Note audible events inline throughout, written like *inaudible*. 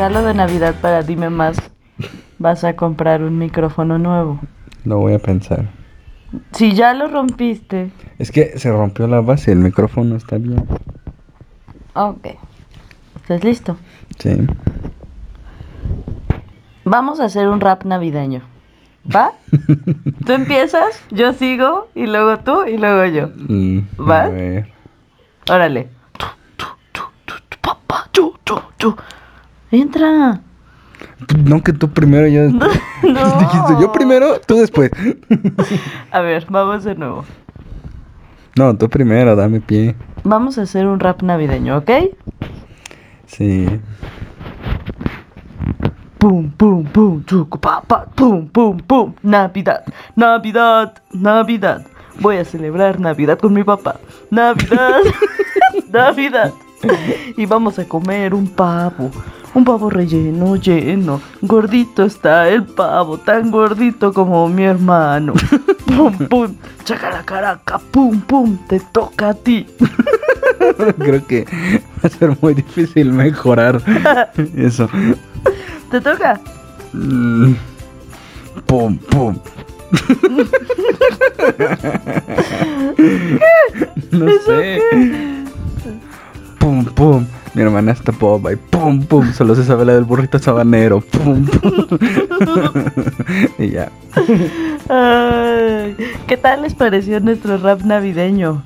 Regalo de Navidad para Dime Más, vas a comprar un micrófono nuevo. Lo voy a pensar. Si ya lo rompiste. Es que se rompió la base, el micrófono está bien. Ok. ¿Estás listo? Sí. Vamos a hacer un rap navideño. ¿Va? *laughs* Tú empiezas, yo sigo, y luego tú, y luego yo. Mm, ¿Va? A ver. Órale. Entra. No, que tú primero, yo *laughs* después. No. *laughs* Dijiste, yo primero, tú después. *laughs* A ver, vamos de nuevo. No, tú primero, dame pie. Vamos a hacer un rap navideño, ¿ok? Sí. Pum, pum, pum, chucu, pa, pa, pum, pum, pum. Navidad, Navidad, Navidad. Voy a celebrar Navidad con mi papá. Navidad, Navidad. *laughs* Y vamos a comer un pavo. Un pavo relleno, lleno. Gordito está el pavo, tan gordito como mi hermano. *laughs* Pum, pum. Chaca la caraca, pum, pum. Te toca a ti. *laughs* Creo que va a ser muy difícil mejorar eso. ¿Te toca? Mm. Pum, pum. no sé. Pum, pum. Mi hermana está pobre y pum, pum. Solo se sabe la del burrito sabanero. Pum, pum. *laughs* y ya. Ay, ¿Qué tal les pareció nuestro rap navideño?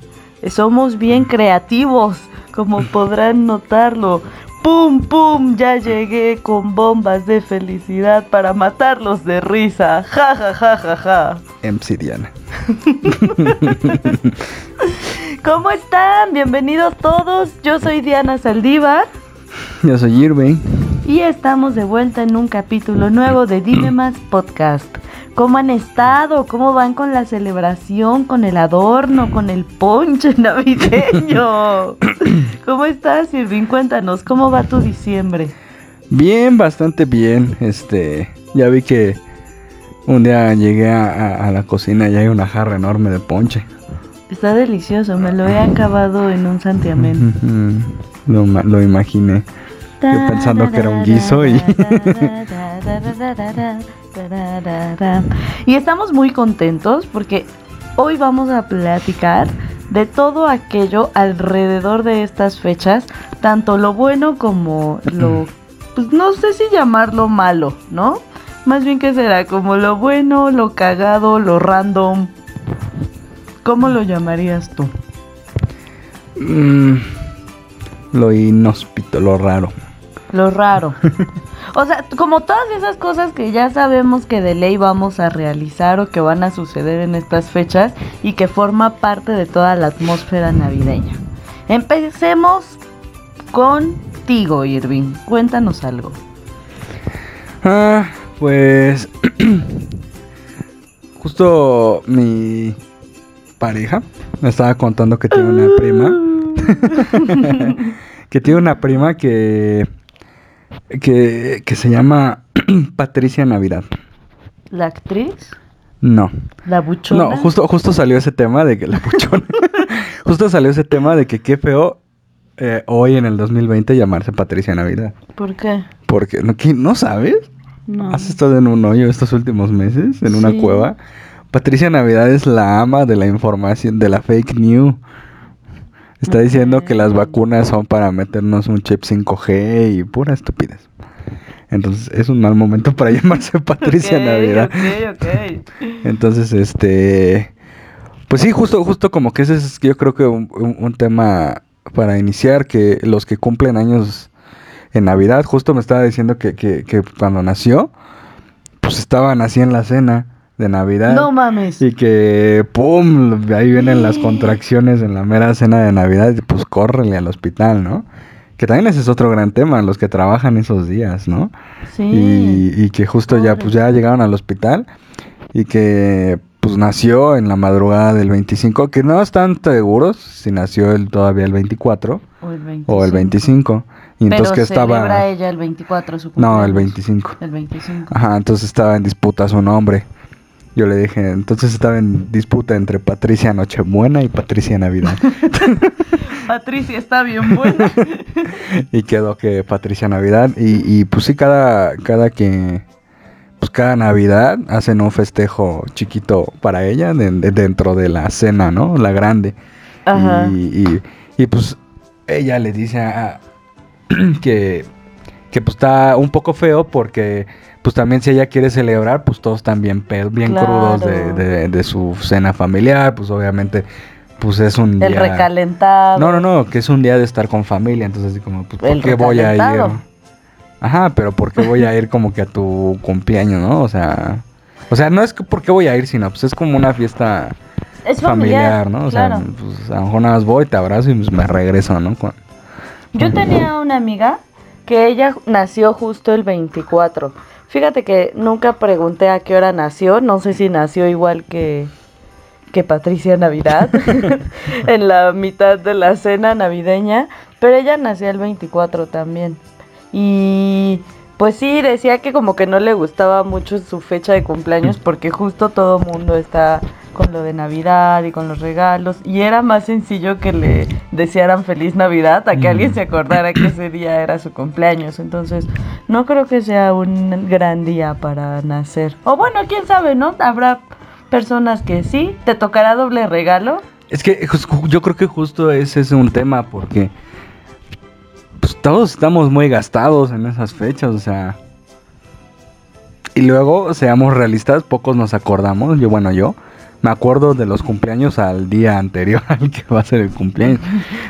Somos bien creativos, como podrán notarlo. ¡Pum, pum! Ya llegué con bombas de felicidad para matarlos de risa. ¡Ja, ja, ja, ja, ja! MC Diana. *laughs* ¿Cómo están? Bienvenidos todos. Yo soy Diana Saldívar Yo soy Irving. y estamos de vuelta en un capítulo nuevo de Dime *clears throat* Más Podcast. ¿Cómo han estado? ¿Cómo van con la celebración, con el adorno, con el ponche navideño? *clears throat* ¿Cómo estás, Irving? Cuéntanos, ¿cómo va tu diciembre? Bien, bastante bien. Este, ya vi que un día llegué a, a- a la cocina y hay una jarra enorme de ponche. Está delicioso, me lo he acabado en un santiamén. Lo, lo imaginé. Yo pensando que era un guiso y- *laughs* Y estamos muy contentos porque hoy vamos a platicar de todo aquello alrededor de estas fechas, tanto lo bueno como lo, pues no sé si llamarlo malo, ¿no? Más bien que será como lo bueno, lo cagado, lo random. ¿Cómo lo llamarías tú? Mm, lo inhóspito, lo raro. Lo raro. O sea, como todas esas cosas que ya sabemos que de ley vamos a realizar o que van a suceder en estas fechas y que forma parte de toda la atmósfera navideña. Empecemos contigo, Irving. Cuéntanos algo. Ah, pues. *clears throat* justo mi pareja me estaba contando que tiene una prima. *laughs* que tiene una prima que. que, que se llama *clears throat* Patricia Navidad. ¿La actriz? No. ¿La buchona? No, justo, justo salió ese tema de que la puchona. *laughs* justo salió ese tema de que qué feo eh, hoy en el 2020 llamarse Patricia Navidad. ¿Por qué? Porque, ¿no, ¿qué- ¿no sabes? No. ¿Has estado en un hoyo estos últimos meses? ¿En una cueva? Patricia Navidad es la ama de la información, de la fake news. Está diciendo que las vacunas son para meternos un chip 5G y pura estupidez. Entonces es un mal momento para *laughs* llamarse Patricia Ok, Navidad. Ok, ok. Entonces, este... Pues sí, justo, justo como que ese es yo creo que un, un- un tema para iniciar, que los que cumplen años en Navidad, justo me estaba diciendo que, que, que cuando nació, pues estaban así en la cena de Navidad. No mames. Y que, ¡pum! Ahí vienen las contracciones en la mera cena de Navidad y pues córrele al hospital, ¿no? Que también ese es otro gran tema, los que trabajan esos días, ¿no? Sí. Y, y que justo ya, pues ya llegaron al hospital y que pues nació en la madrugada del 25, que no están seguros si nació el, todavía el 24 O el 25. o el 25. Y entonces que estaba... ella el 24 su No, el cumpleaños. 25. El 25. Ajá, entonces estaba en disputa su nombre. Yo le dije, entonces estaba en disputa entre Patricia Nochebuena y Patricia Navidad. *laughs* *laughs* Patricia está bien buena. y quedó que Patricia Navidad. Y, y pues sí, cada, cada que. Pues cada Navidad hacen un festejo chiquito para ella de- de- dentro de la cena, ¿no? La grande. Ajá. Y, y- y, pues ella le dice a- *clears throat* que, que pues está un poco feo porque pues también si ella quiere celebrar, pues todos están bien, bien Claro. crudos de, de- de su cena familiar, pues obviamente pues es un El día... recalentado. No, no, no, que es un día de estar con familia, entonces así como, pues, ¿por El qué voy a ir? Ajá, pero ¿por qué voy a ir como que a tu cumpleaños, no? O sea, o sea, no es que por qué voy a ir, sino pues es como una fiesta Es familiar, familiar, ¿no? O claro. sea, pues a lo mejor nada más voy, te abrazo y pues me regreso, ¿no? Con- Yo tenía una amiga que ella nació justo el 24. Fíjate que nunca pregunté a qué hora nació, no sé si nació igual que, que Patricia Navidad, *laughs* *laughs* en la mitad de la cena navideña, pero ella nació el 24 también. Y pues sí, decía que como que no le gustaba mucho su fecha de cumpleaños porque justo todo mundo está con lo de Navidad y con los regalos y era más sencillo que le desearan feliz Navidad a que Mm. alguien se acordara que ese día era su cumpleaños. Entonces, no creo que sea un gran día para nacer. O bueno, quién sabe, ¿no? Habrá personas que sí, te tocará doble regalo. Es que yo creo que justo ese es un tema porque todos estamos muy gastados en esas fechas, o sea. Y luego, seamos realistas, pocos nos acordamos, yo bueno, yo me acuerdo de los cumpleaños al día anterior *laughs* al que va a ser el cumpleaños.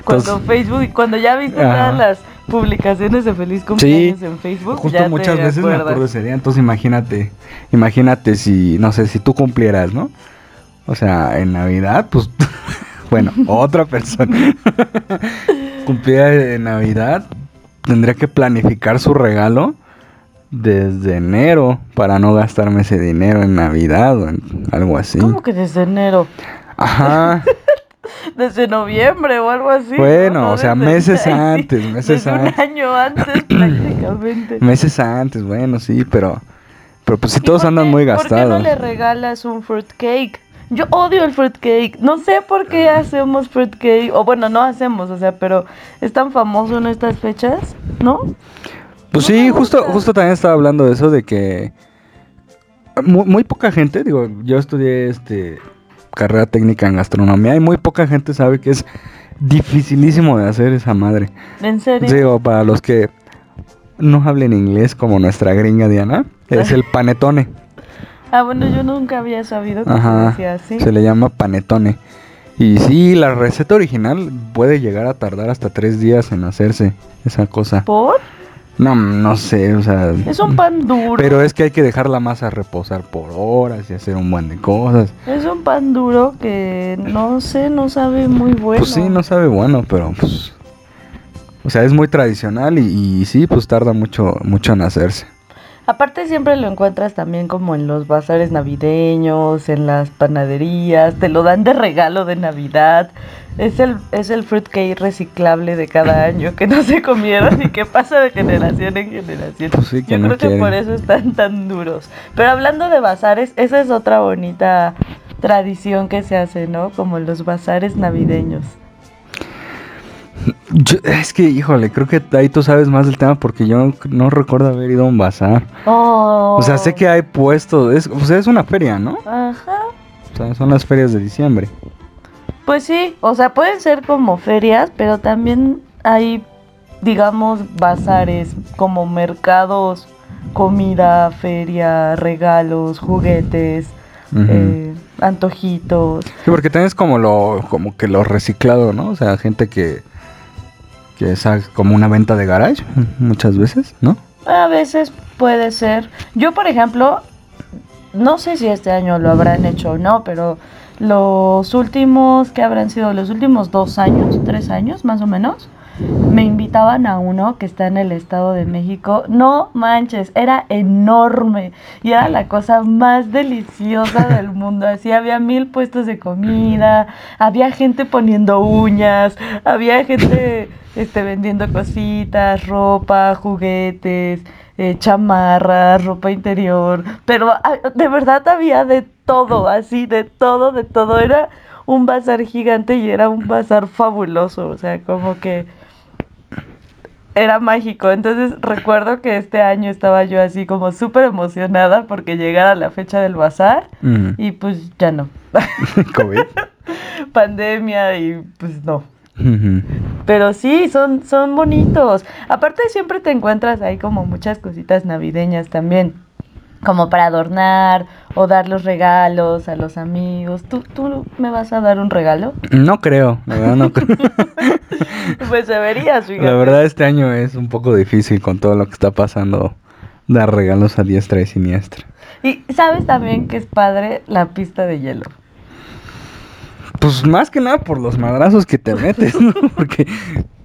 Cuando Facebook, cuando ya viste Ajá. todas las publicaciones de feliz cumpleaños en Facebook, justo ya te muchas veces me acuerdo ese día, entonces imagínate, imagínate si, no sé, si tú cumplieras, ¿no? O sea, en Navidad, pues, *laughs* bueno, otra persona *laughs* cumpliera en Navidad, tendría que planificar su regalo desde enero para no gastarme ese dinero en Navidad o en algo así. ¿Cómo que desde enero? Ajá, *laughs* Desde noviembre o algo así. ¿no? Bueno, No o sea, meses *laughs* antes, meses desde antes. un año antes *clears throat* prácticamente. meses antes, bueno, sí, pero, pero pues ¿Y todos andan muy ¿Por qué no gastados. le regalas un fruitcake? Yo odio el fruitcake. No sé por qué hacemos fruitcake. O bueno, no hacemos, o sea, pero es tan famoso en estas fechas, ¿no? Pues sí, justo, justo también estaba hablando de eso, de que muy, muy poca gente, digo, yo estudié este carrera técnica en gastronomía y muy poca gente sabe que es dificilísimo de hacer esa madre. En serio. Digo, para los que no hablen inglés como nuestra gringa Diana, es el panetone. Ah, bueno, yo nunca había sabido que se Ajá, decía así. se le llama panetone. Y sí, la receta original puede llegar a tardar hasta tres días en hacerse esa cosa. ¿Por? No, no sé, o sea... Es un pan duro. Pero es que hay que dejar la masa reposar por horas y hacer un buen de cosas. Es un pan duro que no sé, no sabe muy bueno. Pues sí, no sabe bueno, pero pues... O sea, es muy tradicional y, y sí, pues tarda mucho, mucho en hacerse. Aparte siempre lo encuentras también como en los bazares navideños, en las panaderías, te lo dan de regalo de Navidad. Es el, es el fruitcake reciclable de cada año que no se comieron y que pasa de generación en generación. Pues sí, que Yo no creo que por eso están tan duros. Pero hablando de bazares, esa es otra bonita tradición que se hace, ¿no? Como los bazares navideños. Yo- es que, híjole, creo que ahí tú sabes más del tema porque yo no, recuerdo haber ido a un bazar. Oh. O sea, sé que hay puestos, es, o sea, es una feria, ¿no? Ajá. O sea, son las ferias de diciembre. Pues sí, o sea, pueden ser como ferias, pero también hay, digamos, bazares, como mercados, comida, feria, regalos, juguetes, eh, antojitos. Sí, porque es como lo, como que lo reciclado, ¿no? O sea, gente que, que es como una venta de garage, muchas veces, ¿no? A veces puede ser. Yo, por ejemplo, no sé si este año lo habrán hecho o no, pero los últimos, que habrán sido los últimos dos años, tres años más o menos, me invitaban a uno que está en el Estado de México. No manches, era enorme y era la cosa más deliciosa *laughs* del mundo. Así había mil puestos de comida, había gente poniendo uñas, había gente este, vendiendo cositas, ropa, juguetes, eh, chamarras, ropa interior. Pero ah, de verdad había de todo, así, de todo, de todo. Era un bazar gigante y era un bazar fabuloso, o sea, como que era mágico. Entonces recuerdo que este año estaba yo así como súper emocionada porque llegara la fecha del bazar Mm. y pues ya no. *laughs* COVID. *laughs* Pandemia y pues no. Pero sí, son, son bonitos. Aparte siempre te encuentras ahí como muchas cositas navideñas también. Como para adornar o dar los regalos a los amigos. ¿Tú, ¿Tú me vas a dar un regalo? No creo, la verdad no creo. *laughs* Pues deberías, fíjate. La verdad este año es un poco difícil con todo lo que está pasando. Dar regalos a diestra y siniestra. Y sabes también que es padre la pista de hielo. Pues más que nada por los madrazos que te metes, ¿no? *laughs* Porque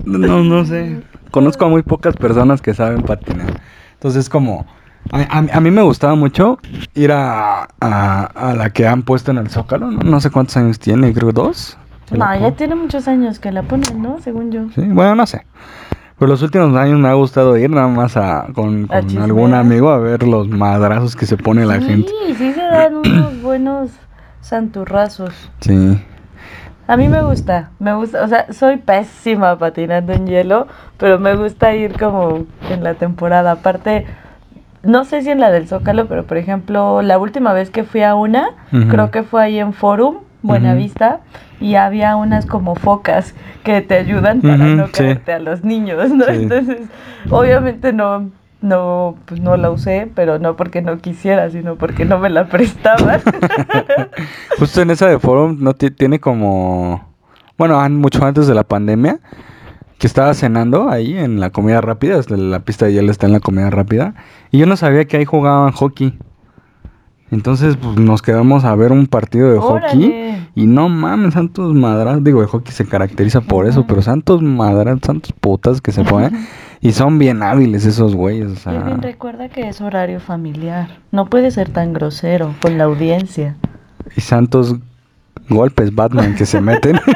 no, no sé. Conozco a muy pocas personas que saben patinar. Entonces como... A, a- a mí me gustaba mucho ir a, a- a la que han puesto en el Zócalo. No, No sé cuántos años tiene, creo dos. No, ya tiene muchos años que la ponen, ¿no? Según yo. Sí, bueno, no sé. Pero los últimos años me ha gustado ir nada más a, con, algún amigo a ver los madrazos que se pone la sí, gente. sí se dan unos *clears throat* buenos santurrazos. Sí. A mí me gusta, me gusta, o sea, soy pésima patinando en hielo, pero me gusta ir como en la temporada. Aparte, no sé si en la del Zócalo, pero por ejemplo, la última vez que fui a una, creo que fue ahí en Forum, Buenavista, y había unas como focas que te ayudan para no sí. caerte a los niños, ¿no? Sí. Entonces, obviamente no, no, pues no la usé, pero no porque no quisiera, sino porque no me la prestaban. *laughs* Justo en esa de Forum no ti- tiene como... Bueno, mucho antes de la pandemia, que estaba cenando ahí en la comida rápida, la pista de hielo está en la comida rápida, y yo no sabía que ahí jugaban hockey. Entonces, pues nos quedamos a ver un partido de hockey. Y no mames, santos madras. Digo, el hockey se caracteriza por eso, pero santos madras, santos putas que se ponen. *laughs* y son bien hábiles esos güeyes. O sea, recuerda que es horario familiar. No puede ser tan grosero con la audiencia. y santos golpes Batman que se meten. *laughs*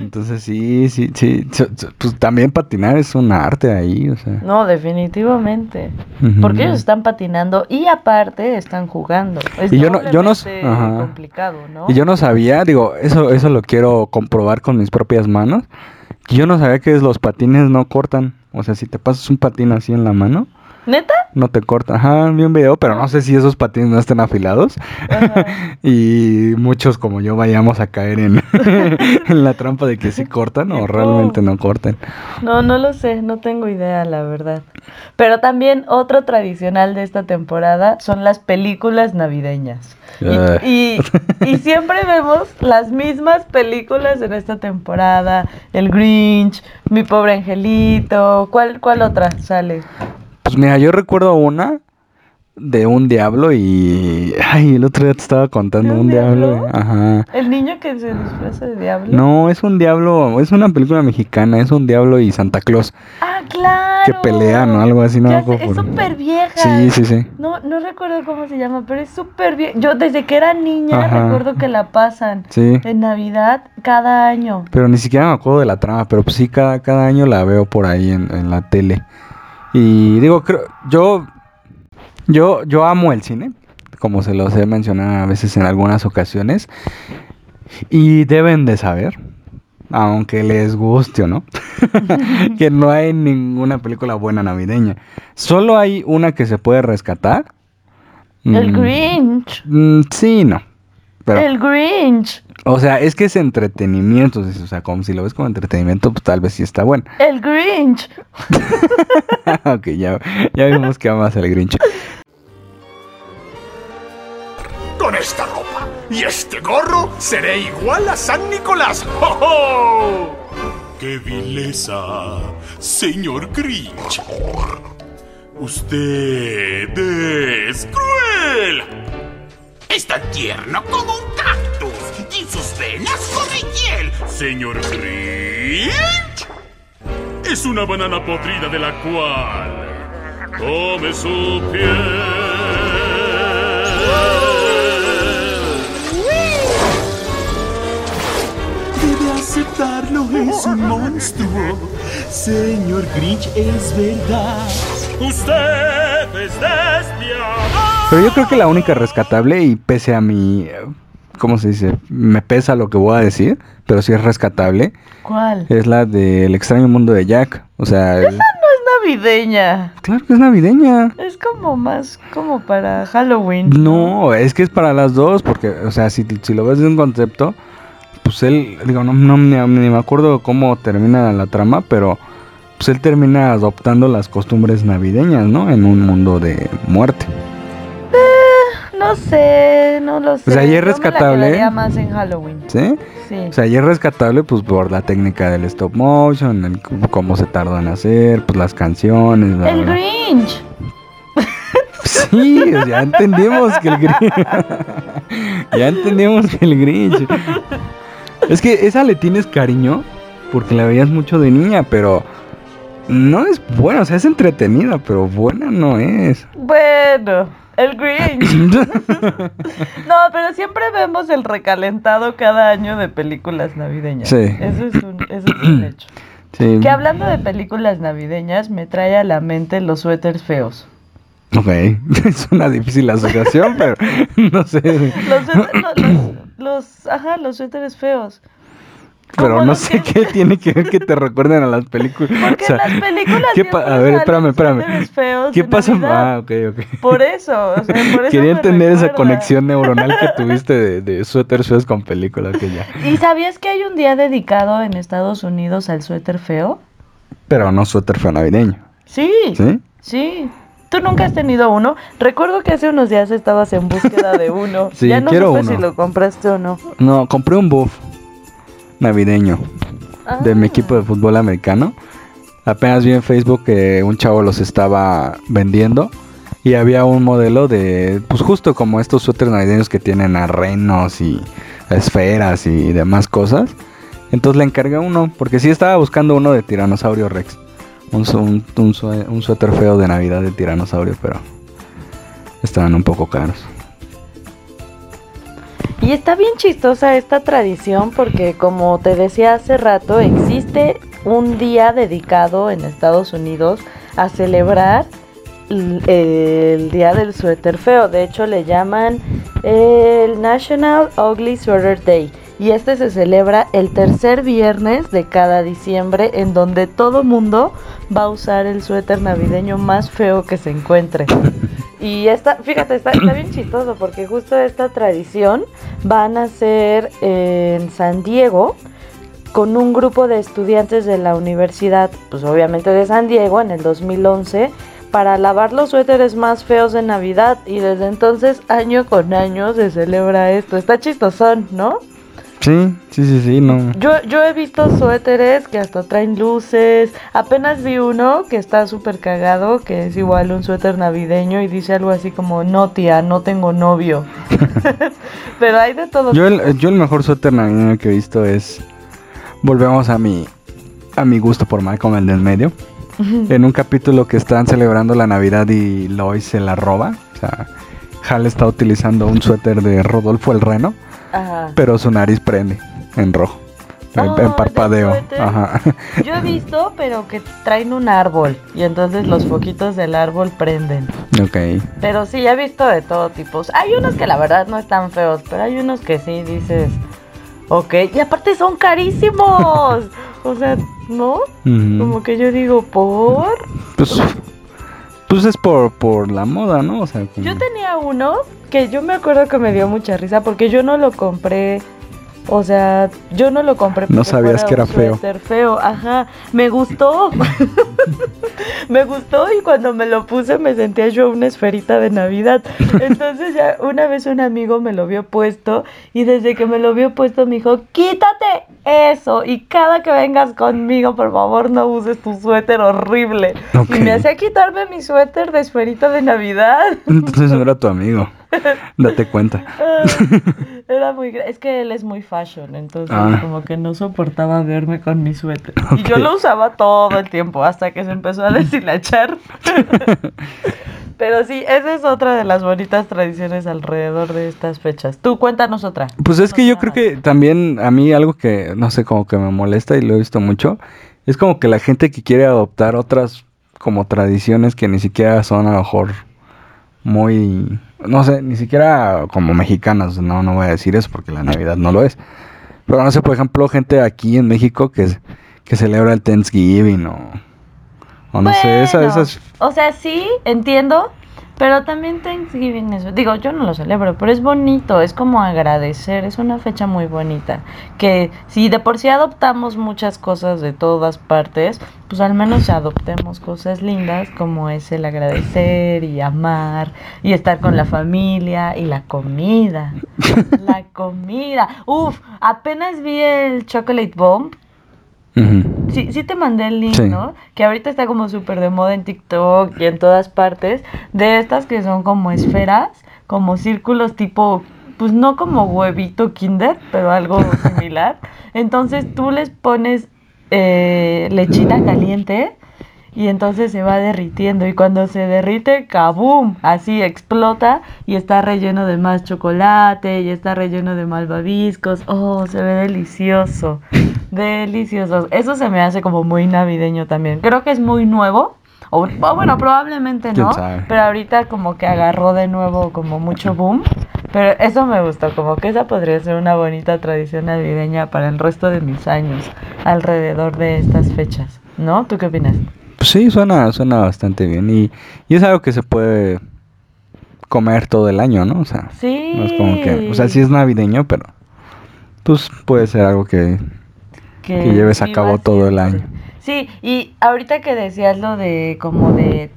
Entonces, sí, sí, sí. Pues también patinar es un arte ahí, o sea. No, definitivamente. Porque ellos están patinando y aparte están jugando. Es Y yo no- yo no ajá. complicado, ¿no? Y yo no sabía, digo, eso, eso lo quiero comprobar con mis propias manos. Yo no sabía que los patines no cortan. O sea, si te pasas un patín así en la mano, ¿Neta? no te corta. Ajá, vi un video, pero no sé si esos patines no estén afilados. Ajá. *laughs* y muchos como yo vayamos a caer en, *laughs* en la trampa de que sí cortan o realmente no cortan. No, no lo sé, no tengo idea, la verdad. Pero también otro tradicional de esta temporada son las películas navideñas. Y, y- *laughs* y siempre vemos las mismas películas en esta temporada. El Grinch, Mi pobre angelito. ¿Cuál, cuál otra sale? Pues mira, yo recuerdo una de un diablo y... Ay, el otro día te estaba contando ¿De un un diablo. diablo? Ajá. El niño que se disfraza de diablo. No, es un diablo, es una película mexicana, es un diablo y Santa Claus Ah, claro. que pelean o algo así, no sé, es por- súper vieja. Sí, sí, sí. No, no recuerdo cómo se llama, pero es súper bien. Yo desde que era niña Ajá. recuerdo que la pasan Sí. en Navidad cada año. Pero ni siquiera me acuerdo de la trama, pero pues sí, cada, cada año la veo por ahí en, en la tele. Y digo, creo, yo, yo, yo amo el cine, como se los he mencionado a veces en algunas ocasiones. Y deben de saber, aunque les guste o no, *laughs* que no hay ninguna película buena navideña. Solo hay una que se puede rescatar. El Mm, Grinch. mm, sí, no. Pero, El Grinch. O sea, es que es entretenimiento. O sea, como si lo ves como entretenimiento, pues tal vez sí está bueno. *laughs* El Grinch. *laughs* ok, ya, ya vimos que amas el Grinch. Con esta ropa y este gorro seré igual a San Nicolás. ¡Ho, ho! ¡Qué vileza, señor Grinch! Usted es cruel. Es tan tierno como un venas corren hiel. Señor Grinch es una banana podrida de la cual come su piel. Debe aceptarlo, es un monstruo. Señor Grinch, es verdad. Usted es despiadado. Pero yo creo que la única rescatable, y pese a mi eh, ¿cómo se dice? Me pesa lo que voy a decir, pero sí es rescatable. ¿Cuál? Es la del extraño mundo de Jack. O sea, el- No es navideña. claro que es navideña. Es como más como para Halloween. No, es que es para las dos, porque, o sea, si, si lo ves de un concepto, pues él, digo, no, no ni, ni me acuerdo cómo termina la trama, pero pues él termina adoptando las costumbres navideñas, ¿no? En un mundo de muerte. No sé, no lo sé. sea, y es Yo me la rescatable, más en Halloween. ¿Sí? Sí. O sea, y es rescatable pues por la técnica del stop motion, el cómo se tardó en hacer, pues las canciones. bla, el bla. Grinch. Sí, ya entendimos que el Grinch. *laughs* ya entendimos que el Grinch. Es que esa le tienes cariño porque la veías mucho de niña, pero no es buena, o sea, es entretenida, pero buena no es. Bueno, el Grinch. *laughs* No, pero siempre vemos el recalentado cada año de películas navideñas. Sí. Eso es un, eso es un hecho. *clears throat* sí. Que hablando de películas navideñas, me trae a la mente los suéteres feos. Ok, *laughs* es una difícil asociación, pero *laughs* no sé. Los, no, los, los- ajá, los suéteres feos. Pero Como no sé que- qué tiene que ver que te recuerden a las películas. *laughs* Porque O sea, en las películas ¿qué pa- siempre A ver, espérame, espérame. feos ¿Qué pasa? Ah, ok, ok. Por eso, o sea, por *laughs* eso Quería entender esa conexión neuronal que *laughs* tuviste de, de suéter feos con películas que ya. ¿Y sabías que hay un día dedicado en Estados Unidos al suéter feo? Pero no suéter feo navideño. Sí. ¿Sí? Sí. ¿Tú nunca has tenido uno? Recuerdo que hace unos días estabas en búsqueda de uno. Sí, ya no quiero supe uno. si lo compraste o no. No, compré un buff navideño de mi Ah. equipo de fútbol americano. Apenas vi en Facebook que un chavo los estaba vendiendo y había un modelo de, pues justo como estos suéteres navideños que tienen a renos y esferas y demás cosas. Entonces le encargué uno, porque sí estaba buscando uno de Tiranosaurio Rex. Un, un, un suéter feo de Navidad de Tiranosaurio, pero estaban un poco caros. Y está bien chistosa esta tradición porque como te decía hace rato, existe un día dedicado en Estados Unidos a celebrar el día del suéter feo. De hecho le llaman el National Ugly Sweater Day. Y este se celebra el tercer viernes de cada diciembre en donde todo mundo va a usar el suéter navideño más feo que se encuentre. Y esta, fíjate, está, está bien chistoso porque justo esta tradición van a ser en San Diego con un grupo de estudiantes de la universidad, pues obviamente de San Diego en el 2011 para lavar los suéteres más feos de Navidad y desde entonces año con año se celebra esto. Está chistosón, ¿no? Sí, sí, sí, sí, no. Yo, yo he visto suéteres que hasta traen luces. Apenas vi uno que está súper cagado, que es igual un suéter navideño y dice algo así como, no tía, no tengo novio. *laughs* *laughs* Pero hay de todo. Yo el, yo el mejor suéter navideño que he visto es. Volvemos a mi. A mi gusto por Malcolm, el del medio. En un capítulo que están celebrando la Navidad y Lois se la roba. O sea, Hal está utilizando un *laughs* suéter de Rodolfo el Reno, Ajá. pero su nariz prende en rojo. En, Oh, en ¿del parpadeo. Ajá. *laughs* Yo he visto, pero que traen un árbol y entonces los foquitos del árbol prenden. ok. Pero sí, he visto de todo tipo. Hay unos que la verdad no están feos, pero hay unos que sí dices, ok, y aparte son carísimos. *laughs* o sea, ¿no? Como que yo digo, ¿por? Pues, pues es por, por la moda, ¿no? O sea, como- Yo tenía uno que yo me acuerdo que me dio mucha risa porque yo no lo compré. O sea, yo no lo compré No porque sabías fuera que era feo. suéter feo. Ajá, me gustó. *laughs* me gustó y cuando me lo puse me sentía yo una esferita de Navidad. Entonces ya una vez un amigo me lo vio puesto y desde que me lo vio puesto me dijo, quítate eso y cada que vengas conmigo por favor no uses tu suéter horrible. Y me hacía quitarme mi suéter de esferita de Navidad. Entonces no era tu amigo. *laughs* Date cuenta. Ah, Era muy es que él es muy fashion, entonces Ah. como que no soportaba verme con mi suéter. Y yo lo usaba todo el tiempo hasta que se empezó a deshilachar. *laughs* Pero sí, esa es otra de las bonitas tradiciones alrededor de estas fechas. Tú cuéntanos otra. Pues es que yo creo que también a mí algo que, no sé, como que me molesta y lo he visto mucho, es como que la gente que quiere adoptar otras como tradiciones que ni siquiera son a lo mejor muy, no sé, ni siquiera como mexicanas, no, no voy a decir eso porque la Navidad no lo es. Pero no sé, por ejemplo, gente aquí en México que, que celebra el Thanksgiving o, o no sé, esa- Bueno, esas... O sea, sí, entiendo, pero también Thanksgiving es, digo, yo no lo celebro, pero es bonito, es como agradecer, es una fecha muy bonita, que si de por sí adoptamos muchas cosas de todas partes, pues al menos adoptemos cosas lindas como es el agradecer y amar y estar con la familia y la comida. *laughs* La comida. Uf, apenas vi el Chocolate Bomb Ujú. Sí, sí te mandé el link, Sí. ¿no? Que ahorita está como súper de moda en TikTok y en todas partes. De estas que son como esferas, como círculos tipo, pues no como huevito kinder, pero algo *laughs* similar. Entonces tú les pones eh, lechita caliente y entonces se va derritiendo. Y cuando se derrite, ¡kabum! Así explota y está relleno de más chocolate y está relleno de malvaviscos. ¡Oh, se ve delicioso! Delicioso. Eso se me hace como muy navideño también. Creo que es muy nuevo. O, o bueno, probablemente ¿Quién no. Pero ahorita como que agarró de nuevo como mucho boom. Pero eso me gustó, como que esa podría ser una bonita tradición navideña para el resto de mis años, alrededor de estas fechas. ¿No? ¿Tú qué opinas? Pues sí, suena, suena bastante bien y, y es algo que se puede comer todo el año, ¿no? O sea, Sí. no es como que, o sea, sí es navideño, pero pues puede ser algo que, que lleves a cabo todo el año. Sí, y ahorita que decías lo de como de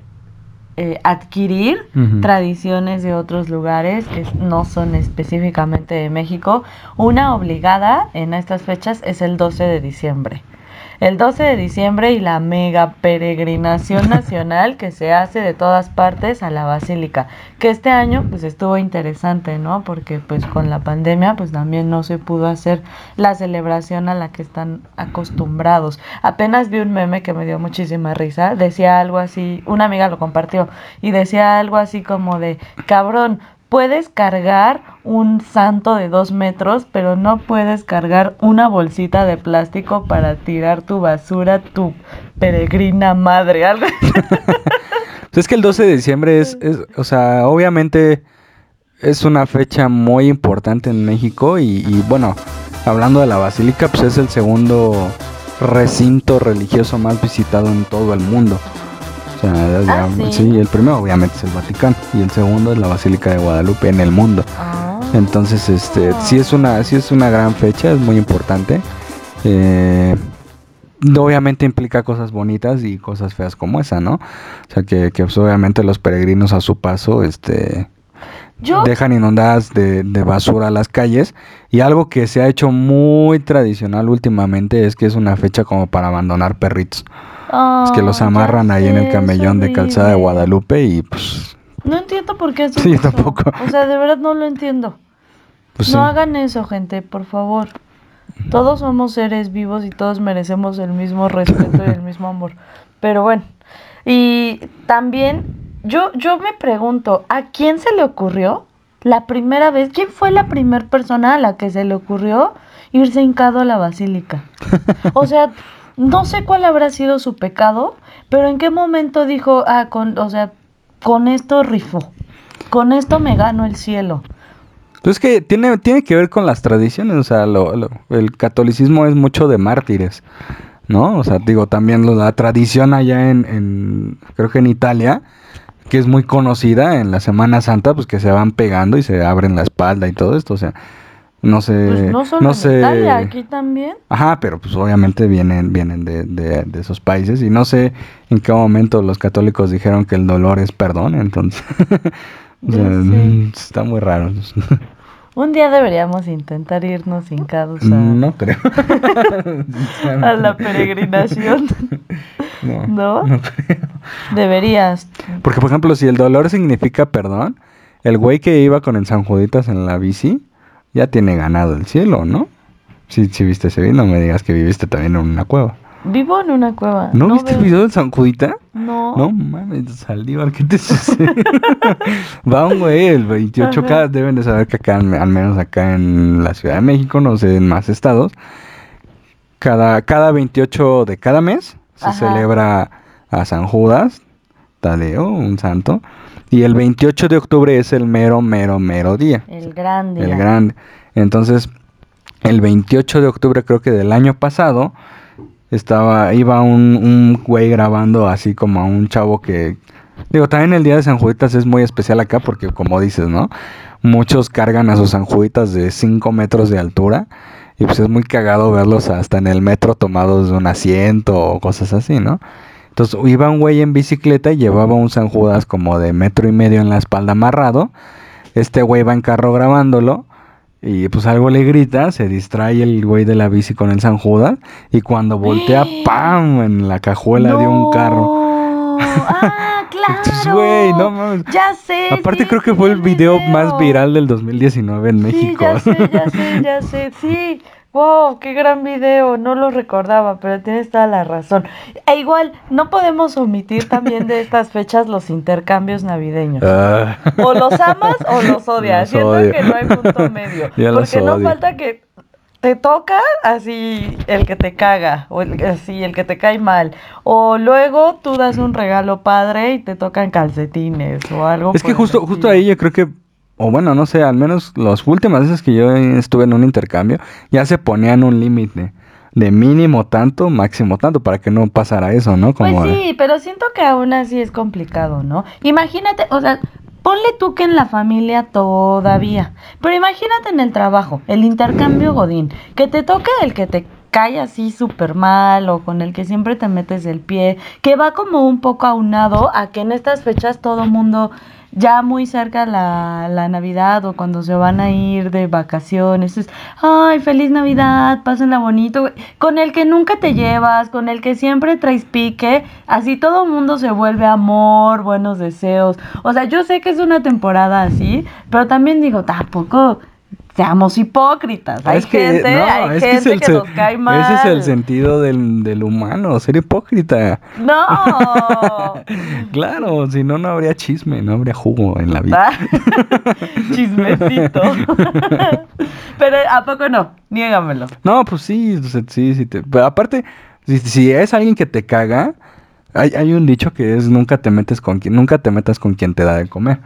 eh, adquirir tradiciones de otros lugares que no son específicamente de México, una obligada en estas fechas es el 12 de diciembre. El 12 de diciembre y la mega peregrinación nacional que se hace de todas partes a la basílica, que este año pues estuvo interesante, ¿no? Porque pues con la pandemia pues también no se pudo hacer la celebración a la que están acostumbrados. Apenas vi un meme que me dio muchísima risa, decía algo así, una amiga lo compartió y decía algo así como de, cabrón, puedes cargar un santo de dos metros, pero no puedes cargar una bolsita de plástico para tirar tu basura, tu peregrina madre. Algo *laughs* Pues es que el 12 de diciembre es, es, o sea, obviamente es una fecha muy importante en México y, y, bueno, hablando de la basílica, pues es el segundo recinto religioso más visitado en todo el mundo. Ya- Ah, ¿sí? sí, el primero obviamente es el Vaticano y el segundo es la Basílica de Guadalupe en el mundo. Ah. Entonces, este, sí es una, sí es una gran fecha, es muy importante. Eh, obviamente implica cosas bonitas y cosas feas como esa, ¿no? O sea que, que, pues, obviamente los peregrinos a su paso, este, Yo, dejan inundadas de, de basura las calles y algo que se ha hecho muy tradicional últimamente es que es una fecha como para abandonar perritos. Es que los Ah, amarran ahí en el camellón de Calzada de. Guadalupe y pues, No entiendo por qué hacen Sí, eso. tampoco. O sea, de verdad no lo entiendo. pues no sí. hagan eso, gente, por favor. Todos somos seres vivos y todos merecemos el mismo respeto y el *laughs* mismo amor. Pero bueno, y también yo, yo me pregunto, ¿a quién se le ocurrió la primera vez? ¿Quién fue la primera persona a la que se le ocurrió irse hincado a la basílica? *laughs* O sea, no sé cuál habrá sido su pecado, pero en qué momento dijo, ah, con, o sea, con esto rifó, con esto me gano el cielo. Pues es que tiene, tiene que ver con las tradiciones, o sea, lo- lo- el catolicismo es mucho de mártires, ¿no? O sea, digo, también la tradición allá en, en, creo que en Italia, que es muy conocida en la Semana Santa, pues que se van pegando y se abren la espalda y todo esto, o sea, no sé, Pues no solo no en sé, Italia, aquí también. Ajá, pero pues obviamente vienen, vienen de, de, de esos países y no sé en qué momento los católicos dijeron que el dolor es perdón, entonces, *laughs* o sea, mm, está muy raro. *laughs* Un día deberíamos intentar irnos hincados a, No creo. *laughs* a la peregrinación. No, ¿No? no creo. Deberías. Porque, por ejemplo, si el dolor significa perdón, el güey que iba con el San Juditas en la bici ya tiene ganado el cielo, ¿no? Si, si viste ese video, no me digas que viviste también en una cueva. Vivo en una cueva. ¿No, viste el video del San Judita? No. No mames, Saldívar, ¿qué te sucede? *laughs* Va un güey, el 28 Ajá. cada deben de saber que acá, al menos acá en la Ciudad de México, no sé, en más estados, cada, cada 28 de cada mes se Ajá. celebra a San Judas, Tadeo, un santo. Y el 28 de octubre es el mero, mero, mero día. El grande. El grande. Entonces, el 28 de octubre creo que del año pasado, estaba, iba un, un güey grabando así como a un chavo que... Digo, también el día de San Juditas es muy especial acá porque como dices, ¿no? Muchos cargan a sus San Juditas de 5 metros de altura y pues es muy cagado verlos hasta en el metro tomados de un asiento o cosas así, ¿no? Entonces iba un güey en bicicleta y llevaba un San Judas como de metro y medio en la espalda amarrado. Este güey va en carro grabándolo y pues algo le grita, se distrae el güey de la bici con el San Judas y cuando voltea, *gasps* ¡pam! en la cajuela de un carro. Ah, *laughs* claro. Entonces, güey, no mames. Ya sé. Aparte sí, creo que fue el video más viral del 2019 en México. Ya sé, ya *laughs* sé, ya sé. Sí. Wow, qué gran video. No lo recordaba, pero tienes toda la razón. E igual, no podemos omitir también de estas fechas los intercambios navideños. Ah. O los amas o los *laughs* odias. Los Siento odio. que no hay punto medio. *laughs* Ya Porque no odio. falta que te toca así el que te caga, o el, así el que te cae mal. O luego tú das un regalo padre y te tocan calcetines o algo. Es que justo, justo ahí yo creo que, o bueno, no sé, al menos las últimas veces que yo estuve en un intercambio, ya se ponían un límite de mínimo tanto, máximo tanto, para que no pasara eso, ¿no? Pues de- sí, pero siento que aún así es complicado, ¿no? Imagínate, o sea, ponle tú que en la familia todavía, pero imagínate en el trabajo, el intercambio Godín, que te toque el que te cae así súper mal o con el que siempre te metes el pie, que va como un poco aunado a que en estas fechas todo mundo ya muy cerca la, la Navidad o cuando se van a ir de vacaciones, es, ay, feliz Navidad, pásenla bonito, güey". con el que nunca te llevas, con el que siempre traes pique, así todo mundo se vuelve amor, buenos deseos, o sea, yo sé que es una temporada así, pero también digo, tampoco seamos hipócritas, hay Es que, gente, no, hay es que es gente el que, nos cae mal. Ese es el sentido del, del humano, ser hipócrita. No. *laughs* Claro, si no, no habría chisme, no habría jugo en la vida. Ah, *laughs* Chismecito. *laughs* Pero ¿a poco no? Niégamelo. No, pues sí, sí, sí. Te... Pero aparte, si, si es alguien que te caga, hay, hay un dicho que es nunca te metes con quien, nunca te metas con quien te da de comer.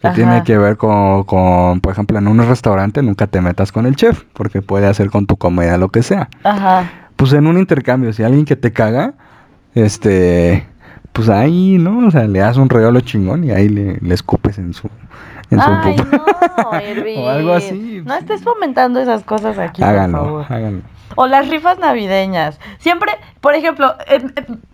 Que Ajá. tiene que ver con, con, por ejemplo, en un restaurante nunca te metas con el chef, porque puede hacer con tu comida lo que sea. Ajá. Pues en un intercambio, si alguien que te caga, este, pues ahí, ¿no? O sea, le das un regalo chingón y ahí le, le escupes en su, en su Ay, no, Irving. *laughs* O algo así. No estés fomentando esas cosas aquí, háganlo, por favor. háganlo. O las rifas navideñas. Siempre, por ejemplo,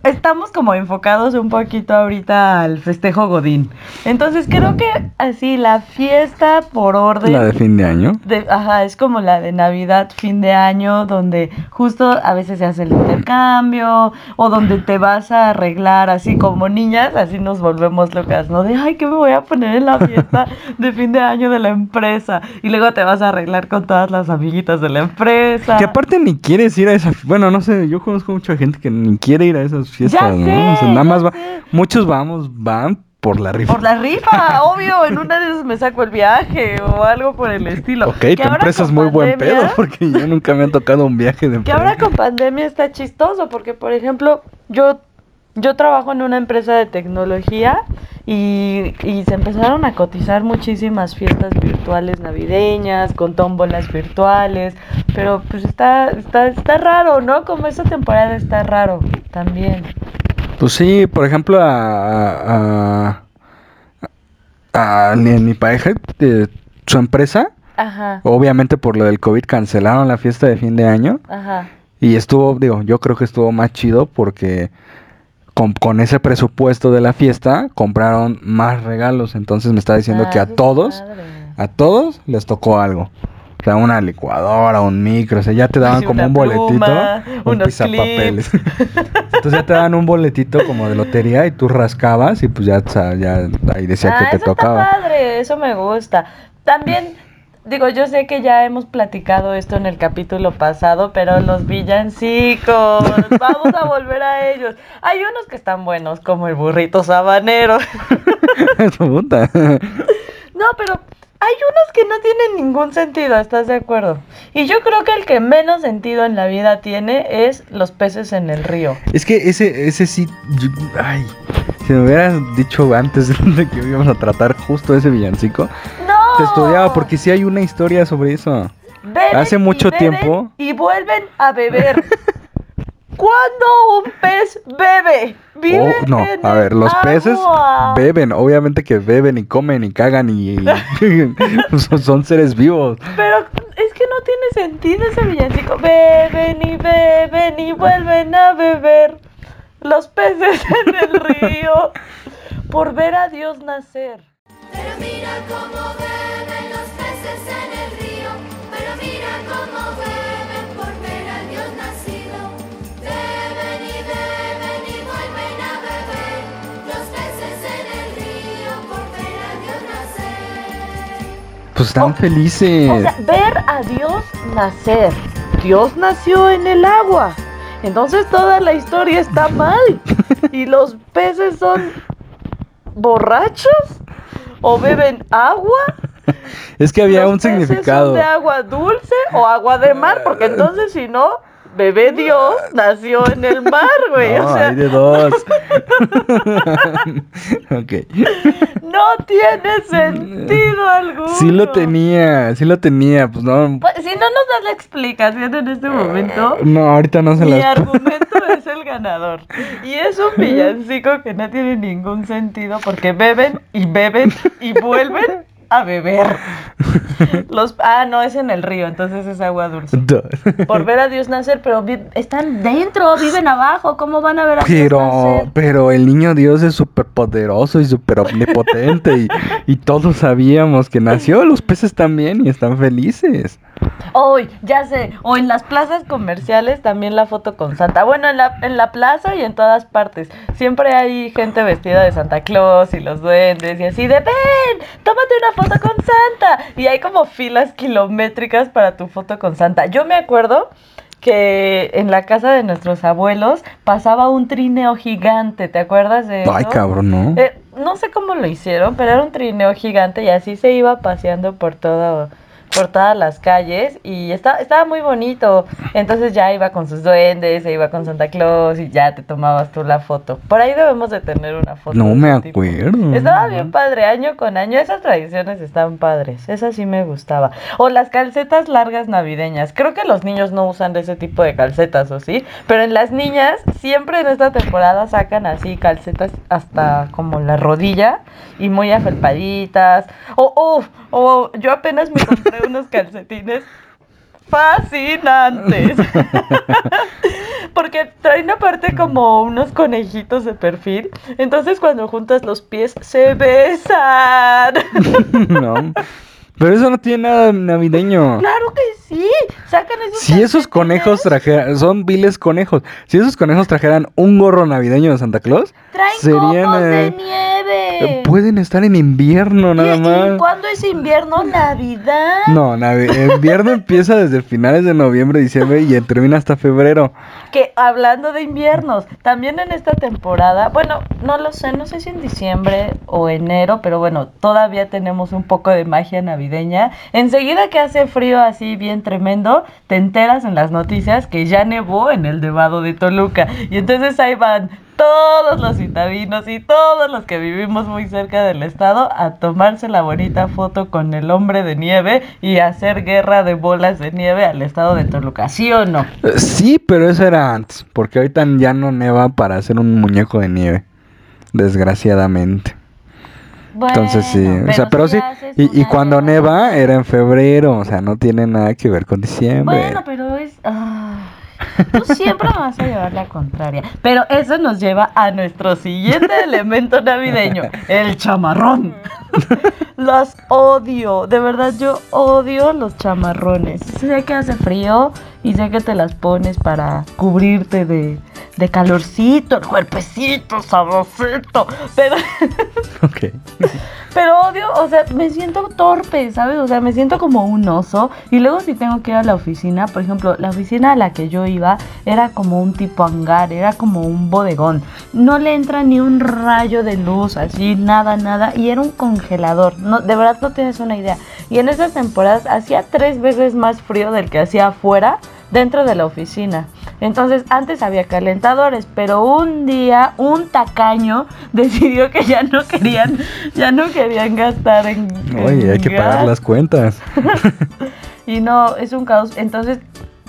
estamos como enfocados un poquito ahorita al festejo Godín. Entonces creo que así la fiesta por orden. La de fin de año. de- ajá, es como la de Navidad, fin de año, donde justo a veces se hace el intercambio o donde te vas a arreglar así como niñas, así nos volvemos locas, ¿no? De, ay, ¿qué me voy a poner en la fiesta de fin de año de la empresa? Y luego te vas a arreglar con todas las amiguitas de la empresa. Que aparte ni quieres ir a esa Bueno, no sé, yo conozco mucha gente que ni quiere ir a esas fiestas, ¿no? sé, O sea, nada ya más va. Muchos vamos, van por la rifa. Por la rifa, obvio, en una de esas me saco el viaje o algo por el estilo. Ok, Que tu ahora empresa es con muy buen pandemia- pedo porque yo nunca me ha tocado un viaje de Que ahora con pandemia está chistoso porque, por ejemplo, yo, yo trabajo en una empresa de tecnología y, y se empezaron a cotizar muchísimas fiestas virtuales navideñas, con tómbolas virtuales, pero pues está, está, está raro, ¿no? Como esta temporada está raro también. Pues sí, por ejemplo, a, a, a- a- mi pareja, de su empresa, Ajá, obviamente por lo del COVID cancelaron la fiesta de fin de año ajá. y estuvo, digo, yo creo que estuvo más chido porque con, con ese presupuesto de la fiesta compraron más regalos, entonces me está diciendo Ah, que a está todos, a todos les tocó algo. O sea, una licuadora, un micro, o sea, ya te daban *laughs* Sí, como un boletito, un pizapapeles. *laughs* Entonces ya te daban un boletito como de lotería y tú rascabas y pues ya, ya ahí decía Ah, que te eso tocaba. Está padre, eso me gusta. También, digo, yo sé que ya hemos platicado esto en el capítulo pasado, pero los villancicos, *laughs* vamos a volver a ellos. Hay unos que están buenos, como el burrito sabanero. *laughs* Es puta. No, pero hay unos que no tienen ningún sentido, ¿estás de acuerdo? Y yo creo que el que menos sentido en la vida tiene es los peces en el río. Es que ese, ese sí. yo- ay. Si me hubieras dicho antes *laughs* de que íbamos a tratar justo ese villancico. Te estudiaba, porque sí hay una historia sobre eso. Beben hace y mucho beben tiempo- Y vuelven a beber. *laughs* ¿Cuándo un pez bebe? Vive Oh, no, en a ver, los peces beben, obviamente que beben y comen y cagan y, son, *laughs* son seres vivos. Pero es que no tiene sentido ese villancico. Beben y beben y vuelven a beber. Los peces en el río. Por ver a Dios nacer. Pero mira cómo Pues están Oh, felices. O sea, ver a Dios nacer. Dios nació en el agua. Entonces toda la historia está *laughs* mal. Y los peces son borrachos o beben agua. *laughs* es que había un significado. Son de agua dulce o agua de mar, porque entonces si no, bebé Dios nació en el mar, güey. No, o sea, hay de dos. *laughs* *laughs* ok. no tiene sentido alguno. Sí lo tenía, sí lo tenía, pues no. Pues, si no nos das la explicación en este momento, No, ahorita no se Mi las. argumento es el ganador. Y es un villancico que no tiene ningún sentido porque beben y beben y vuelven a beber. *laughs* Los, ah, no, es en el río, entonces es agua dulce. *laughs* Por ver a Dios nacer, pero vi- están dentro, viven abajo, ¿cómo van a ver a Dios Pero, nacer? pero el niño Dios es súper poderoso y súper omnipotente y, y todos sabíamos que nació, los peces también y están felices. Hoy, ya sé, o en las plazas comerciales también la foto con Santa. Bueno, en la, en la plaza y en todas partes. Siempre hay gente vestida de Santa Claus y los duendes y así de, ven, tómate una foto con Santa. Y hay como filas kilométricas para tu foto con Santa. Yo me acuerdo que en la casa de nuestros abuelos pasaba un trineo gigante, ¿te acuerdas de eso? Ay, cabrón, ¿no? Eh, no sé cómo lo hicieron, pero era un trineo gigante y así se iba paseando por todo, por todas las calles y estaba, estaba muy bonito. Entonces ya iba con sus duendes, se iba con Santa Claus y ya te tomabas tú la foto. Por ahí debemos de tener una foto. No me tipo. acuerdo. Estaba bien padre, año con año. Esas tradiciones están padres. Esa sí me gustaba. O las calcetas largas navideñas. Creo que los niños no usan de ese tipo de calcetas, ¿o sí? Pero en las niñas, siempre en esta temporada sacan así calcetas hasta como la rodilla y muy afelpaditas. O, o, o yo apenas me compré unos calcetines fascinantes. *laughs* Porque traen aparte como unos conejitos de perfil. Entonces cuando juntas los pies se besan. *laughs* no. Pero eso no tiene nada navideño. claro que sí. Sacan esos Si esos conejos trajeran, son viles conejos, si esos conejos trajeran un gorro navideño de Santa Claus, Traen copos de nieve. eh, pueden estar en invierno nada ¿Y, y más. cuándo es invierno? Navidad. No, navi- invierno empieza desde finales de noviembre, diciembre y termina hasta febrero. Que hablando de inviernos, también en esta temporada, bueno, no lo sé, no sé si en diciembre o enero, pero bueno, todavía tenemos un poco de magia navideña. Enseguida que hace frío así bien tremendo, te enteras en las noticias que ya nevó en el Nevado de Toluca. Y entonces ahí van todos los citadinos y todos los que vivimos muy cerca del estado a tomarse la bonita foto con el hombre de nieve y hacer guerra de bolas de nieve al estado de Toluca, ¿sí o no? Eh, Sí, pero eso era antes, porque ahorita ya no neva para hacer un muñeco de nieve, desgraciadamente. Entonces sí, o sea, pero sí, y, y cuando neva era en febrero, o sea, no tiene nada que ver con diciembre. Bueno, pero es... tú siempre me vas a llevar la contraria. Pero eso nos lleva a nuestro siguiente elemento navideño, el chamarrón. *laughs* Los odio, de verdad yo odio los chamarrones. Sé que hace frío y sé que te las pones para cubrirte de, de calorcito, el cuerpecito, sabrosito, pero... *laughs* Pero odio, o sea, me siento torpe, ¿sabes? O sea, me siento como un oso. Y luego si tengo que ir a la oficina, por ejemplo, la oficina a la que yo iba era como un tipo hangar, era como un bodegón. No le entra ni un rayo de luz, así, nada, nada. Y era un congelador. No, de verdad no tienes una idea. Y en esas temporadas hacía tres veces más frío del que hacía afuera dentro de la oficina. Entonces, antes había calentadores, pero un día un tacaño *laughs* decidió que ya no querían, ya no querían gastar en. Oye, en hay que pagar las cuentas. *laughs* Y no, es un caos. Entonces,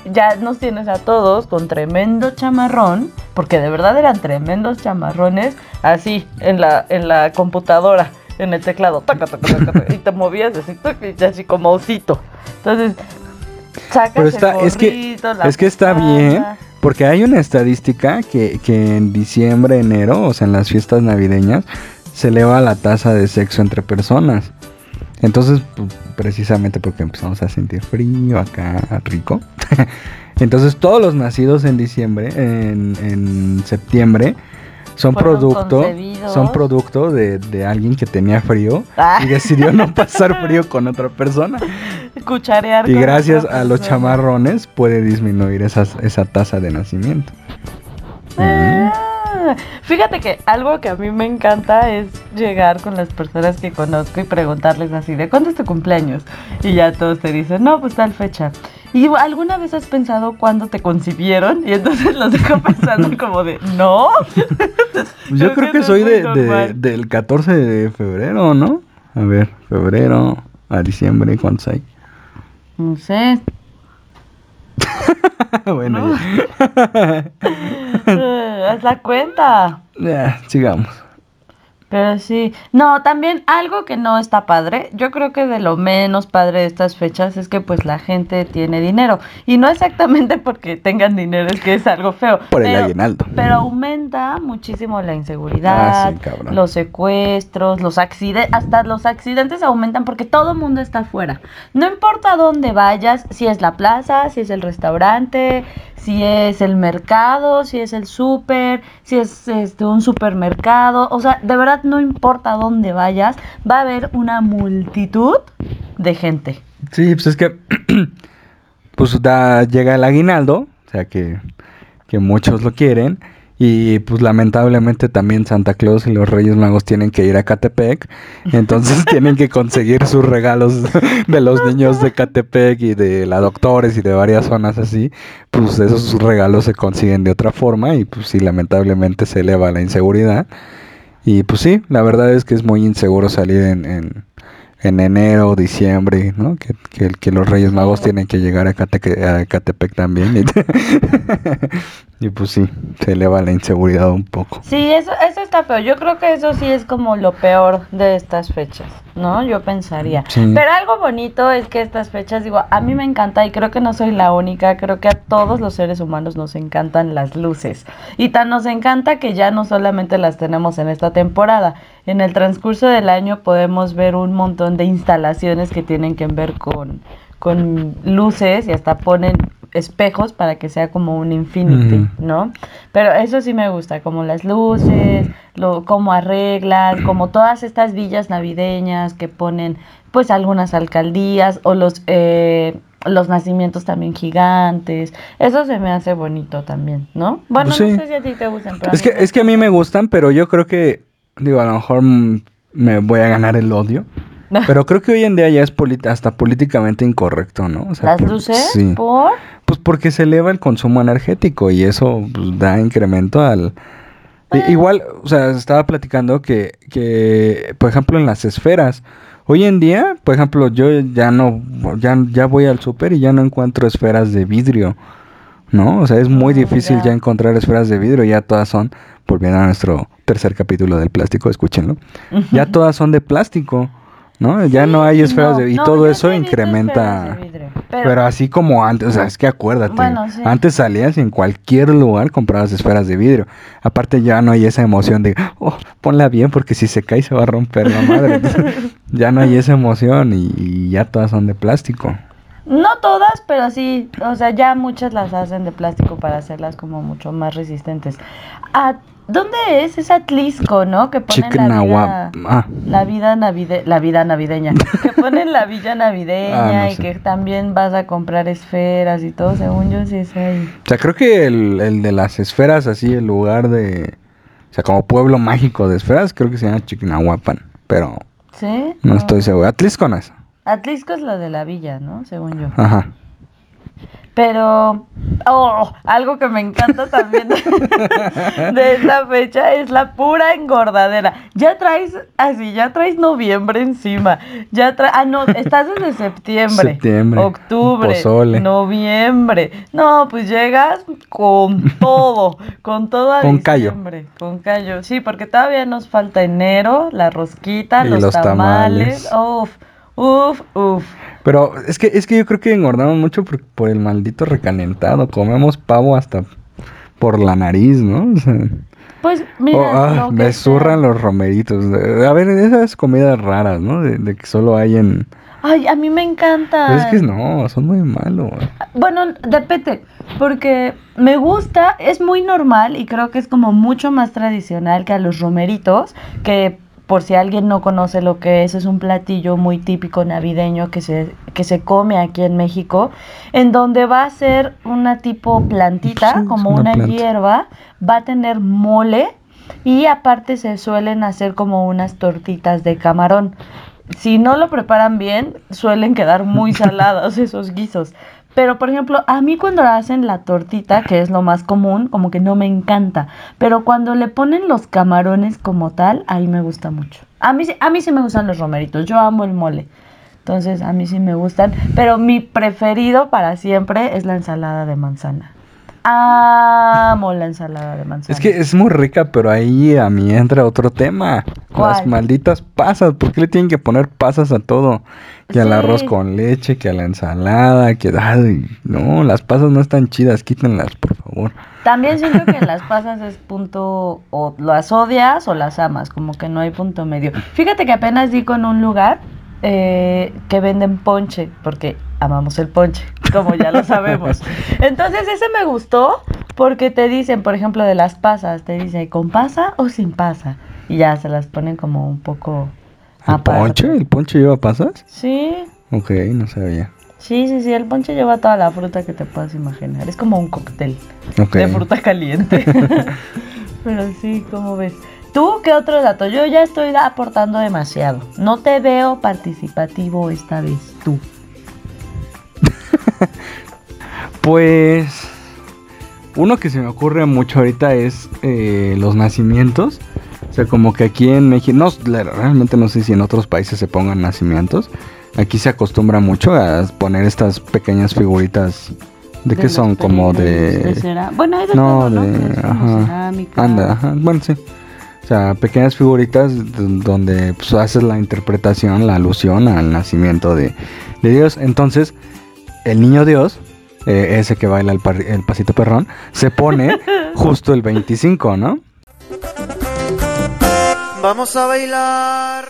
ya nos tienes a todos con tremendo chamarrón, porque de verdad eran tremendos chamarrones, así, en la, en la computadora, en el teclado, taca, taca, taca, y te movías así, y así como osito. Entonces, sacas Pero el está, es que, la es que está bien, porque hay una estadística que, que en diciembre, enero, o sea, en las fiestas navideñas, se eleva la tasa de sexo entre personas. Entonces, pues, precisamente porque empezamos a sentir frío acá, rico. *laughs* Entonces, todos los nacidos en diciembre, en, en septiembre, son producto, son producto de, de alguien que tenía frío Ah. y decidió no *laughs* pasar frío con otra persona. Cucharear Y gracias a los chamarrones puede disminuir esas, esa tasa de nacimiento. Ah, *laughs* Fíjate que algo que a mí me encanta es llegar con las personas que conozco y preguntarles así, ¿de cuándo es tu cumpleaños? Y ya todos te dicen, no, pues tal fecha. ¿Y alguna vez has pensado cuándo te concibieron? Y entonces los dejo *laughs* pensando como de, no. *laughs* Yo creo que soy de, de- del 14 de febrero, ¿no? A ver, febrero a diciembre, ¿cuántos hay? No sé. bueno, Haz la cuenta. ya, sigamos. Pero sí, no, también algo que no está padre, yo creo que de lo menos padre de estas fechas es que pues la gente tiene dinero y no exactamente *laughs* porque tengan dinero es que es algo feo. Por el pero- aguinaldo. Pero aumenta muchísimo la inseguridad, Ah, sí, los secuestros, los accidentes, hasta los accidentes aumentan porque todo el mundo está afuera. No importa dónde vayas, si es la plaza, si es el restaurante, si es el mercado, si es el súper, si es este, un supermercado, o sea, de verdad no importa dónde vayas, va a haber una multitud de gente. Sí, pues es que *clears throat* pues da, llega el aguinaldo, o sea que, que muchos lo quieren. Y pues lamentablemente también Santa Claus y los Reyes Magos tienen que ir a Catepec. Entonces *laughs* tienen que conseguir sus regalos *laughs* de los niños de Catepec y de la Doctores y de varias zonas así. Pues esos regalos se consiguen de otra forma y pues sí, lamentablemente se eleva la inseguridad. Y pues sí, la verdad es que es muy inseguro salir en, en, en enero, diciembre, ¿no? Que, que, que los Reyes Magos tienen que llegar a, Cateque- a Catepec también. *laughs* *laughs* Y, pues sí, se eleva la inseguridad un poco. Sí, eso, eso está feo. Yo creo que eso sí es como lo peor de estas fechas, ¿no? Yo pensaría. Sí. Pero algo bonito es que estas fechas, digo, a mí me encanta y creo que no soy la única, creo que a todos los seres humanos nos encantan las luces. Y tan nos encanta que ya no solamente las tenemos en esta temporada. En el transcurso del año podemos ver un montón de instalaciones que tienen que ver con, con luces y hasta ponen espejos para que sea como un infinity. ¿no? Pero eso sí me gusta, como las luces, lo, cómo arreglan, como todas estas villas navideñas que ponen, pues algunas alcaldías o los eh, los nacimientos también gigantes. Eso se me hace bonito también, ¿no? Bueno, Pues sí. no sé si a ti te gustan, pero Es que, es que a mí me gustan, pero yo creo que, digo, a lo mejor me voy a ganar el odio. Pero creo que hoy en día ya es hasta políticamente incorrecto, ¿no? O sea, ¿Las por- luces? Sí. ¿Por? Pues porque se eleva el consumo energético y eso pues, da incremento al... Igual, o sea, estaba platicando que, que, por ejemplo, en las esferas, hoy en día, por ejemplo, yo ya no, ya, ya voy al súper y ya no encuentro esferas de vidrio, ¿no? O sea, es muy Ah, difícil ya. ya encontrar esferas de vidrio, ya todas son, volviendo a nuestro tercer capítulo del plástico, escúchenlo, ya todas son de plástico, ¿no? Ya no hay esferas de... Y no, todo eso incrementa... Pero, así como antes, o sea, es que acuérdate, Bueno, sí. antes salías y en cualquier lugar comprabas esferas de vidrio. Aparte ya no hay esa emoción de, oh, ponla bien porque si se cae se va a romper la madre. Entonces, *laughs* ya no hay esa emoción y, y ya todas son de plástico. No todas, pero sí, o sea, ya muchas las hacen de plástico para hacerlas como mucho más resistentes. ¿A dónde es? Es Atlisco, ¿no? Que ponen la vida, ah. la vida navide- la vida navideña. *laughs* que ponen la villa navideña Ah, no y sé. que también vas a comprar esferas y todo, según yo sí es ahí. O sea, creo que el, el de las esferas, así, el lugar de... O sea, como pueblo mágico de esferas, creo que se llama Chiquinahuapan. Pero ¿Sí? no estoy seguro. Atlisco no es. Atlisco es lo de la villa, ¿no? Según yo. Ajá. Pero, oh, algo que me encanta también *laughs* de esta fecha es la pura engordadera. Ya traes, así, ya traes noviembre encima. Ya traes, ah, no, estás desde septiembre. Septiembre, Octubre. pozole. Noviembre. No, pues llegas con todo, con todo a Con callo. diciembre. Con callo. Sí, porque todavía nos falta enero, la rosquita, Y los, los tamales. Uf, uf, uf. Pero es que, es que yo creo que engordamos mucho por, por el maldito recalentado. Comemos pavo hasta por la nariz, ¿no? O sea, Pues mira, oh, ah, lo que me sea. zurran los romeritos. A ver, esas comidas raras, ¿no? De, de que solo hay en... Ay, a mí me encanta. Pero es que no, son muy malos. Bueno, depende, porque me gusta, es muy normal y creo que es como mucho más tradicional que a los romeritos, que por si alguien no conoce lo que es, es un platillo muy típico navideño que se, que se come aquí en México, en donde va a ser una tipo plantita, Sí, como una una, hierba, va a tener mole y aparte se suelen hacer como unas tortitas de camarón. Si no lo preparan bien, suelen quedar muy *laughs* salados esos guisos. Pero, por ejemplo, a mí cuando hacen la tortita, que es lo más común, como que no me encanta. Pero cuando le ponen los camarones como tal, ahí me gusta mucho. A mí, a mí sí me gustan los romeritos, yo amo el mole. Entonces, a mí sí me gustan. Pero mi preferido para siempre es la ensalada de manzana. Amo la ensalada de manzana. Es que es muy rica, pero ahí a mí entra otro tema. Las ¿Cuál? malditas pasas. ¿Por qué le tienen que poner pasas a todo? Que al arroz con leche, que a la ensalada, que... Ay, no, las pasas no están chidas. Quítenlas, por favor. También *laughs* siento que las pasas es punto, o las odias o las amas, como que no hay punto medio. Fíjate que apenas di con un lugar eh, que venden ponche, porque amamos el ponche, como ya lo sabemos. *laughs* Entonces ese me gustó porque te dicen, por ejemplo, de las pasas, te dice con pasa o sin pasa. Y ya se las ponen como un poco... ¿El aparte. ponche? ¿El ponche lleva pasas? Sí, Ok, no sabía. sí, sí, sí, el ponche lleva toda la fruta que te puedas imaginar. Es como un cóctel. De fruta caliente. *laughs* *laughs* Pero sí, ¿cómo ves? ¿Tú qué otro dato? Yo ya estoy aportando demasiado. No te veo participativo esta vez, tú. *laughs* Pues... Uno que se me ocurre mucho ahorita es eh, los nacimientos. O sea, como que aquí en México, no, realmente no sé si en otros países se pongan nacimientos. Aquí se acostumbra mucho a poner estas pequeñas figuritas. ¿De, qué son? Como de... cera- Bueno, hay de No, todo, ¿no? de... Ajá. cerámica. Anda, ajá. Bueno, sí. O sea, pequeñas figuritas donde pues, haces la interpretación, la alusión al nacimiento de, de Dios. Entonces, el niño Dios, eh, ese que baila el, par- el pasito perrón, se pone *laughs* justo el 25, ¿no? Vamos a bailar.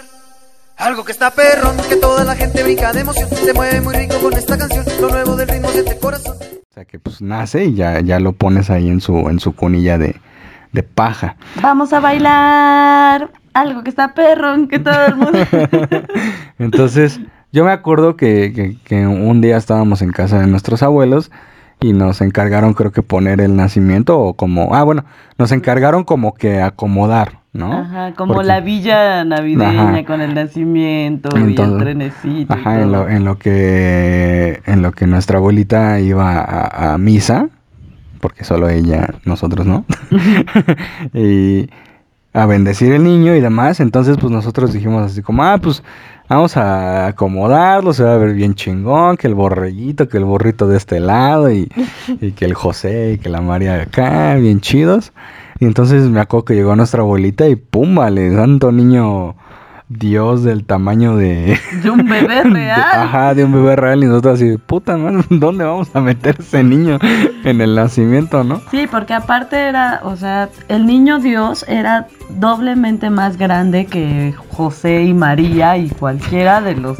Algo que está perrón, que toda la gente brinca de emoción. Se mueve muy rico con esta canción. Lo nuevo del ritmo de este corazón. O sea, que pues nace y ya, ya lo pones ahí en su, en su cunilla de, de paja. Vamos a bailar. Algo que está perrón, que todo el mundo. *laughs* *laughs* Entonces, yo me acuerdo que, que- que un día estábamos en casa de nuestros abuelos y nos encargaron, creo que poner el nacimiento o como, ah, bueno, nos encargaron como que acomodar, ¿no? Ajá, como Porque- la villa navideña Ajá. con el nacimiento y el trenecito. y Ajá, en lo, en lo que en lo que nuestra abuelita iba a, a misa, porque solo ella, nosotros no, *laughs* *laughs* y a bendecir el niño y demás, entonces pues nosotros dijimos así como, ah, pues vamos a acomodarlo, se va a ver bien chingón, que el borreguito, que el borrito de este lado, y, *laughs* y que el José y que la María de acá, bien chidos. Y entonces me acuerdo que llegó nuestra abuelita y pum, vale, santo niño Dios del tamaño de... *laughs* De un bebé *laughs* de- real. ajá, de un bebé real y nosotros así, puta madre, *laughs* ¿dónde vamos a meter ese niño en el nacimiento, no? Sí, porque aparte era, o sea, el niño Dios era doblemente más grande que José y María y cualquiera de los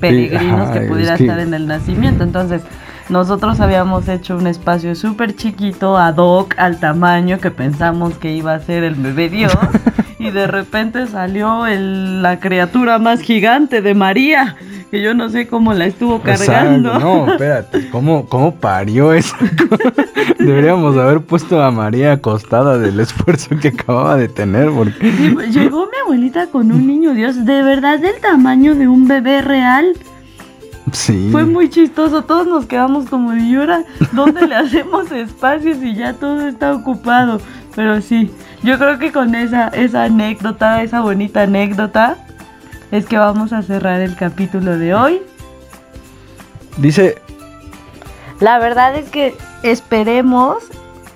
peregrinos ajá, que es pudiera que- estar en el nacimiento. Entonces, nosotros habíamos hecho un espacio súper chiquito, ad hoc, al tamaño que pensamos que iba a ser el bebé Dios. Y de repente salió el- la criatura más gigante de María, que yo no sé cómo la estuvo cargando. Exacto, No, espérate, ¿cómo, cómo parió eso? *laughs* Deberíamos haber puesto a María acostada del esfuerzo que acababa de tener, porque pues, llegó mi abuelita con un niño Dios, de verdad del tamaño de un bebé real. sí. Fue muy chistoso, todos nos quedamos como de "¿Y ahora ¿dónde le *laughs* hacemos espacio si ya todo está ocupado? Pero sí, yo creo que con esa, esa anécdota, esa bonita anécdota, es que vamos a cerrar el capítulo de hoy. Dice, La verdad es que esperemos,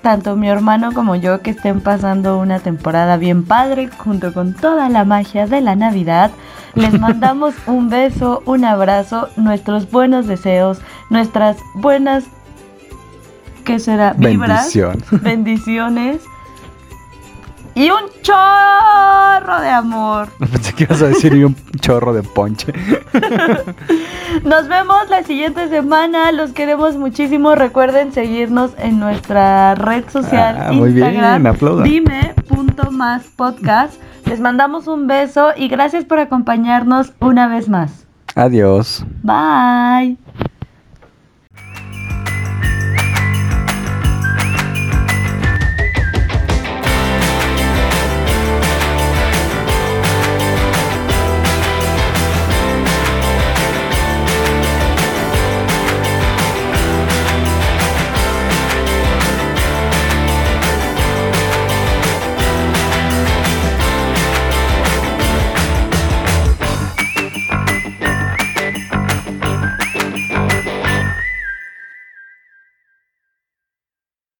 tanto mi hermano como yo, que estén pasando una temporada bien padre junto con toda la magia de la Navidad. Les *laughs* mandamos un beso, un abrazo, nuestros buenos deseos, nuestras buenas, ¿qué será? Vibras, bendición. bendiciones y un chorro de amor. *laughs* Pensé que ibas a decir y un chorro de ponche. *laughs* Nos vemos la siguiente semana. Los queremos muchísimo. Recuerden seguirnos en nuestra red social Ah, muy bien, Instagram. aplaudan. Dime punto más podcast. Les mandamos un beso y gracias por acompañarnos una vez más. Adiós. Bye.